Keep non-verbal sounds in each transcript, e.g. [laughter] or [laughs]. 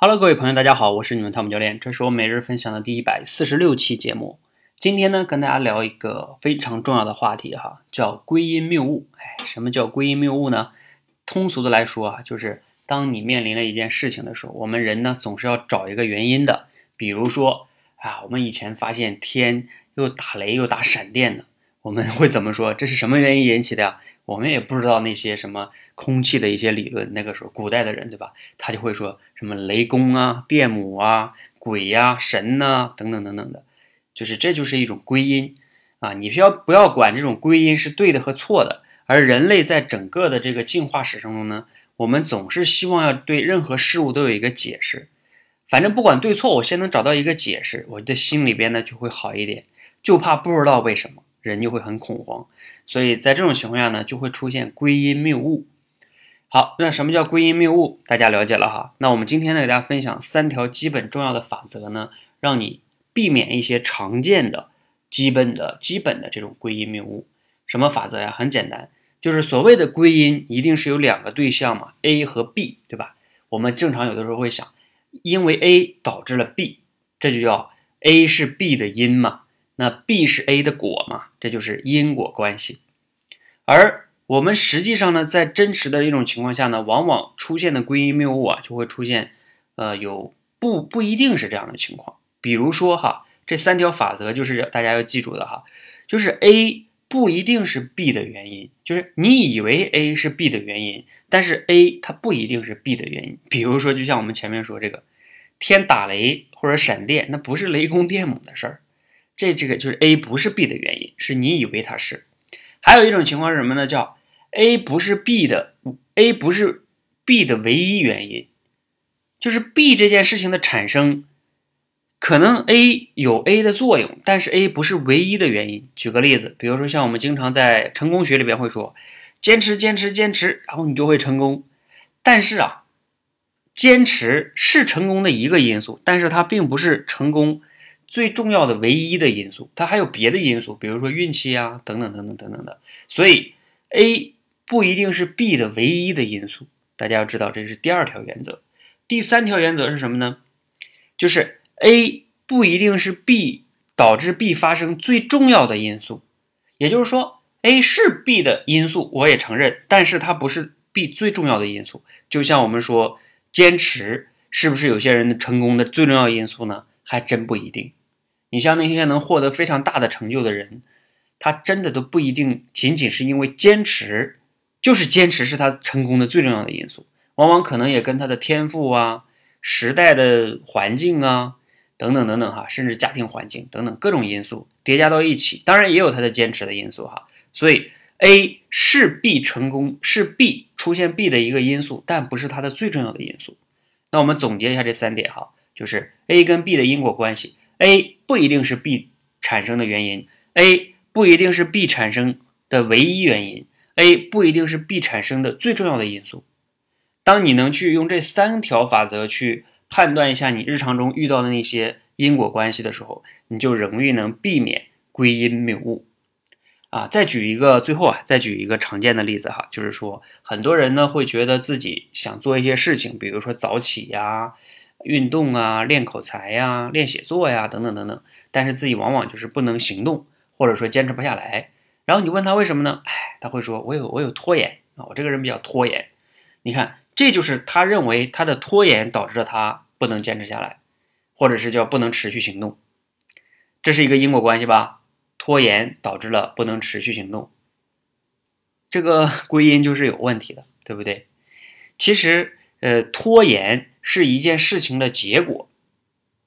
Hello，各位朋友，大家好，我是你们汤姆教练，这是我每日分享的第一百四十六期节目。今天呢，跟大家聊一个非常重要的话题哈，叫归因谬误。哎，什么叫归因谬误呢？通俗的来说啊，就是当你面临了一件事情的时候，我们人呢总是要找一个原因的。比如说啊，我们以前发现天又打雷又打闪电的，我们会怎么说？这是什么原因引起的呀？我们也不知道那些什么空气的一些理论，那个时候古代的人对吧？他就会说什么雷公啊、电母啊、鬼呀、神呐等等等等的，就是这就是一种归因啊。你需要不要管这种归因是对的和错的？而人类在整个的这个进化史中呢，我们总是希望要对任何事物都有一个解释。反正不管对错，我先能找到一个解释，我的心里边呢就会好一点。就怕不知道为什么。人就会很恐慌，所以在这种情况下呢，就会出现归因谬误。好，那什么叫归因谬误？大家了解了哈。那我们今天呢，给大家分享三条基本重要的法则呢，让你避免一些常见的、基本的、基本的这种归因谬误。什么法则呀？很简单，就是所谓的归因一定是有两个对象嘛，A 和 B，对吧？我们正常有的时候会想，因为 A 导致了 B，这就叫 A 是 B 的因嘛。那 B 是 A 的果嘛，这就是因果关系。而我们实际上呢，在真实的一种情况下呢，往往出现的归因谬误啊，就会出现，呃，有不不一定是这样的情况。比如说哈，这三条法则就是大家要记住的哈，就是 A 不一定是 B 的原因，就是你以为 A 是 B 的原因，但是 A 它不一定是 B 的原因。比如说，就像我们前面说这个，天打雷或者闪电，那不是雷公电母的事儿。这这个就是 A 不是 B 的原因，是你以为它是。还有一种情况是什么呢？叫 A 不是 B 的，A 不是 B 的唯一原因，就是 B 这件事情的产生，可能 A 有 A 的作用，但是 A 不是唯一的原因。举个例子，比如说像我们经常在成功学里边会说，坚持坚持坚持，然后你就会成功。但是啊，坚持是成功的一个因素，但是它并不是成功。最重要的唯一的因素，它还有别的因素，比如说运气啊，等等等等等等的。所以 A 不一定是 B 的唯一的因素，大家要知道这是第二条原则。第三条原则是什么呢？就是 A 不一定是 B 导致 B 发生最重要的因素。也就是说，A 是 B 的因素，我也承认，但是它不是 B 最重要的因素。就像我们说，坚持是不是有些人的成功的最重要因素呢？还真不一定。你像那些能获得非常大的成就的人，他真的都不一定仅仅是因为坚持，就是坚持是他成功的最重要的因素，往往可能也跟他的天赋啊、时代的环境啊等等等等哈，甚至家庭环境等等各种因素叠加到一起，当然也有他的坚持的因素哈。所以 A 是 B 成功是 B 出现 B 的一个因素，但不是它的最重要的因素。那我们总结一下这三点哈，就是 A 跟 B 的因果关系。A 不一定是 B 产生的原因，A 不一定是 B 产生的唯一原因，A 不一定是 B 产生的最重要的因素。当你能去用这三条法则去判断一下你日常中遇到的那些因果关系的时候，你就容易能避免归因谬误。啊，再举一个，最后啊，再举一个常见的例子哈，就是说很多人呢会觉得自己想做一些事情，比如说早起呀。运动啊，练口才呀，练写作呀，等等等等，但是自己往往就是不能行动，或者说坚持不下来。然后你问他为什么呢？哎，他会说：“我有我有拖延啊，我这个人比较拖延。”你看，这就是他认为他的拖延导致了他不能坚持下来，或者是叫不能持续行动。这是一个因果关系吧？拖延导致了不能持续行动，这个 [laughs] 归因就是有问题的，对不对？其实，呃，拖延。是一件事情的结果，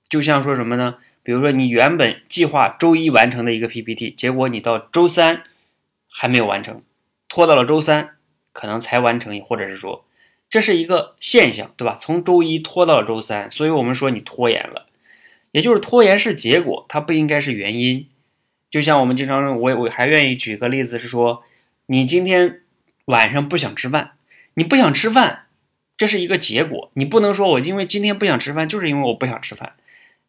就像说什么呢？比如说你原本计划周一完成的一个 PPT，结果你到周三还没有完成，拖到了周三可能才完成，或者是说这是一个现象，对吧？从周一拖到了周三，所以我们说你拖延了，也就是拖延是结果，它不应该是原因。就像我们经常，我我还愿意举个例子是说，你今天晚上不想吃饭，你不想吃饭。这是一个结果，你不能说我因为今天不想吃饭，就是因为我不想吃饭。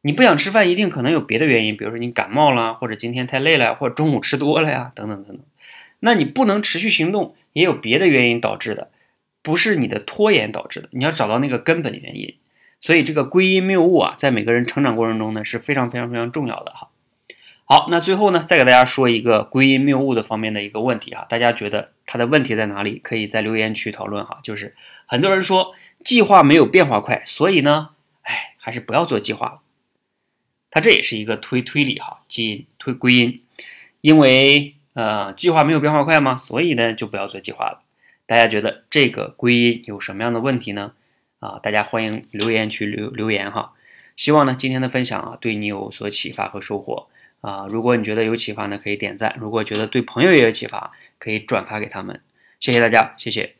你不想吃饭，一定可能有别的原因，比如说你感冒了，或者今天太累了，或者中午吃多了呀，等等等等。那你不能持续行动，也有别的原因导致的，不是你的拖延导致的。你要找到那个根本原因。所以这个归因谬误啊，在每个人成长过程中呢是非常非常非常重要的哈。好，那最后呢，再给大家说一个归因谬误的方面的一个问题哈，大家觉得它的问题在哪里？可以在留言区讨论哈。就是很多人说计划没有变化快，所以呢，哎，还是不要做计划了。它这也是一个推推理哈，基因推归因，因为呃计划没有变化快嘛，所以呢就不要做计划了。大家觉得这个归因有什么样的问题呢？啊，大家欢迎留言区留留言哈。希望呢今天的分享啊对你有所启发和收获。啊，如果你觉得有启发呢，可以点赞；如果觉得对朋友也有启发，可以转发给他们。谢谢大家，谢谢。